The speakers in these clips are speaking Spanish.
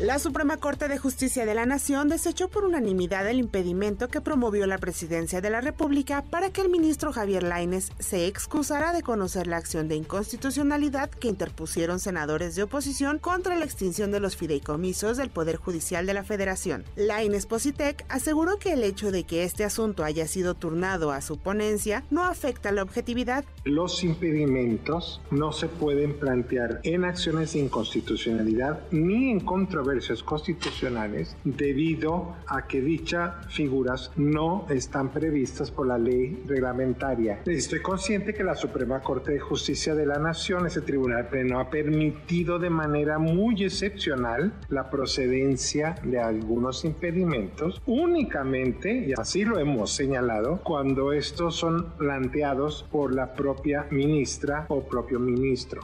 La Suprema Corte de Justicia de la Nación desechó por unanimidad el impedimento que promovió la Presidencia de la República para que el ministro Javier Laines se excusara de conocer la acción de inconstitucionalidad que interpusieron senadores de oposición contra la extinción de los fideicomisos del Poder Judicial de la Federación. Laines Positec aseguró que el hecho de que este asunto haya sido turnado a su ponencia no afecta la objetividad. Los impedimentos no se pueden plantear en acciones de inconstitucionalidad ni en contra controversias constitucionales debido a que dichas figuras no están previstas por la ley reglamentaria. Estoy consciente que la Suprema Corte de Justicia de la Nación, ese tribunal pleno, ha permitido de manera muy excepcional la procedencia de algunos impedimentos únicamente, y así lo hemos señalado, cuando estos son planteados por la propia ministra o propio ministro.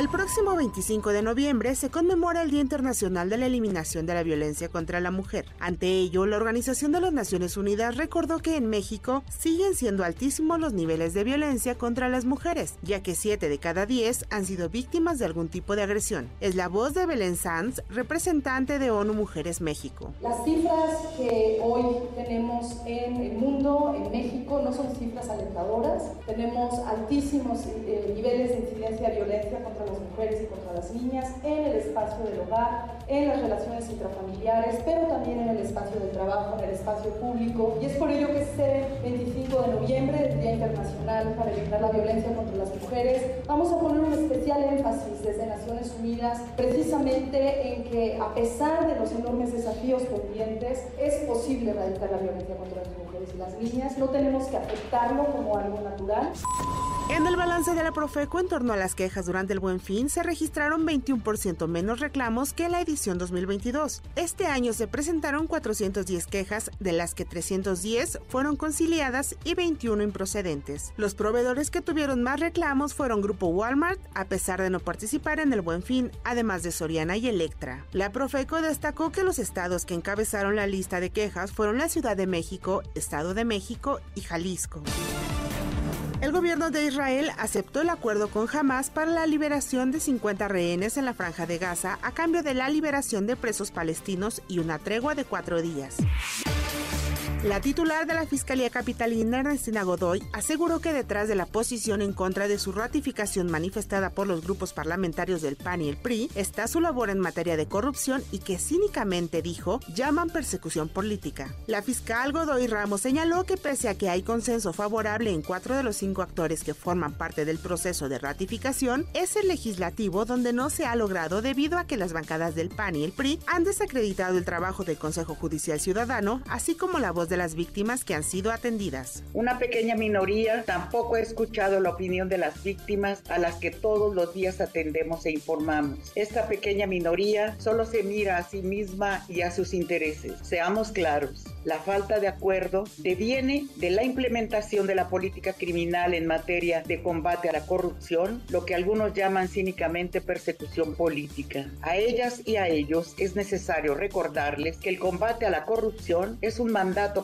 El próximo 25 de noviembre se conmemora el Día Internacional de la Eliminación de la Violencia contra la Mujer. Ante ello, la Organización de las Naciones Unidas recordó que en México siguen siendo altísimos los niveles de violencia contra las mujeres, ya que 7 de cada 10 han sido víctimas de algún tipo de agresión. Es la voz de Belén Sanz, representante de ONU Mujeres México. Las cifras que hoy tenemos en el mundo, en México, no son cifras alentadoras. Tenemos altísimos eh, niveles de incidencia de violencia contra las mujeres y contra las niñas en el espacio del hogar, en las relaciones intrafamiliares, pero también en el espacio del trabajo, en el espacio público. Y es por ello que este 25 de noviembre, el Día Internacional para Evitar la Violencia contra las Mujeres, vamos a poner un especial énfasis desde Naciones Unidas precisamente en que a pesar de los enormes desafíos pendientes, es posible erradicar la violencia contra las mujeres y las niñas. No tenemos que aceptarlo como algo natural. En el balance de la Profeco en torno a las quejas durante el Buen Fin se registraron 21% menos reclamos que la edición 2022. Este año se presentaron 410 quejas, de las que 310 fueron conciliadas y 21 improcedentes. Los proveedores que tuvieron más reclamos fueron Grupo Walmart, a pesar de no participar en el Buen Fin, además de Soriana y Electra. La Profeco destacó que los estados que encabezaron la lista de quejas fueron la Ciudad de México, Estado de México y Jalisco. El gobierno de Israel aceptó el acuerdo con Hamas para la liberación de 50 rehenes en la franja de Gaza a cambio de la liberación de presos palestinos y una tregua de cuatro días. La titular de la Fiscalía Capitalina, Ernestina Godoy, aseguró que detrás de la posición en contra de su ratificación manifestada por los grupos parlamentarios del PAN y el PRI está su labor en materia de corrupción y que cínicamente dijo llaman persecución política. La fiscal Godoy Ramos señaló que pese a que hay consenso favorable en cuatro de los cinco actores que forman parte del proceso de ratificación, es el legislativo donde no se ha logrado debido a que las bancadas del PAN y el PRI han desacreditado el trabajo del Consejo Judicial Ciudadano, así como la voz de las víctimas que han sido atendidas. Una pequeña minoría tampoco ha escuchado la opinión de las víctimas a las que todos los días atendemos e informamos. Esta pequeña minoría solo se mira a sí misma y a sus intereses. Seamos claros, la falta de acuerdo deviene de la implementación de la política criminal en materia de combate a la corrupción, lo que algunos llaman cínicamente persecución política. A ellas y a ellos es necesario recordarles que el combate a la corrupción es un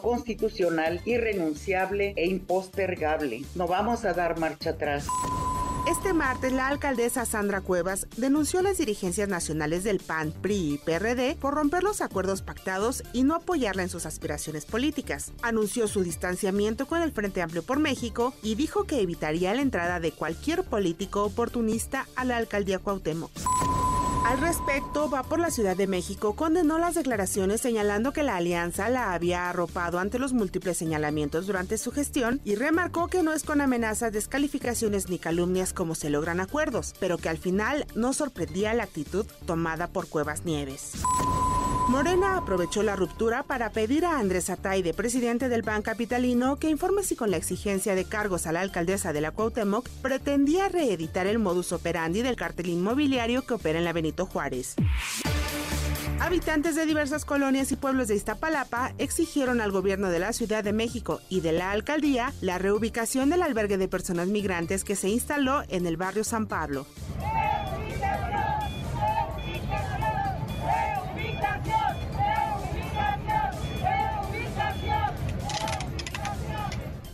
constitucional irrenunciable e impostergable. No vamos a dar marcha atrás. Este martes, la alcaldesa Sandra Cuevas denunció a las dirigencias nacionales del PAN, PRI y PRD por romper los acuerdos pactados y no apoyarla en sus aspiraciones políticas. Anunció su distanciamiento con el Frente Amplio por México y dijo que evitaría la entrada de cualquier político oportunista a la alcaldía Cuauhtémoc. Al respecto, va por la Ciudad de México condenó las declaraciones señalando que la alianza la había arropado ante los múltiples señalamientos durante su gestión y remarcó que no es con amenazas, descalificaciones ni calumnias como se logran acuerdos, pero que al final no sorprendía la actitud tomada por Cuevas Nieves. Morena aprovechó la ruptura para pedir a Andrés Ataide, presidente del Ban Capitalino, que informe si con la exigencia de cargos a la alcaldesa de la Cuauhtémoc pretendía reeditar el modus operandi del cartel inmobiliario que opera en la Benito Juárez. Habitantes de diversas colonias y pueblos de Iztapalapa exigieron al gobierno de la Ciudad de México y de la alcaldía la reubicación del albergue de personas migrantes que se instaló en el barrio San Pablo.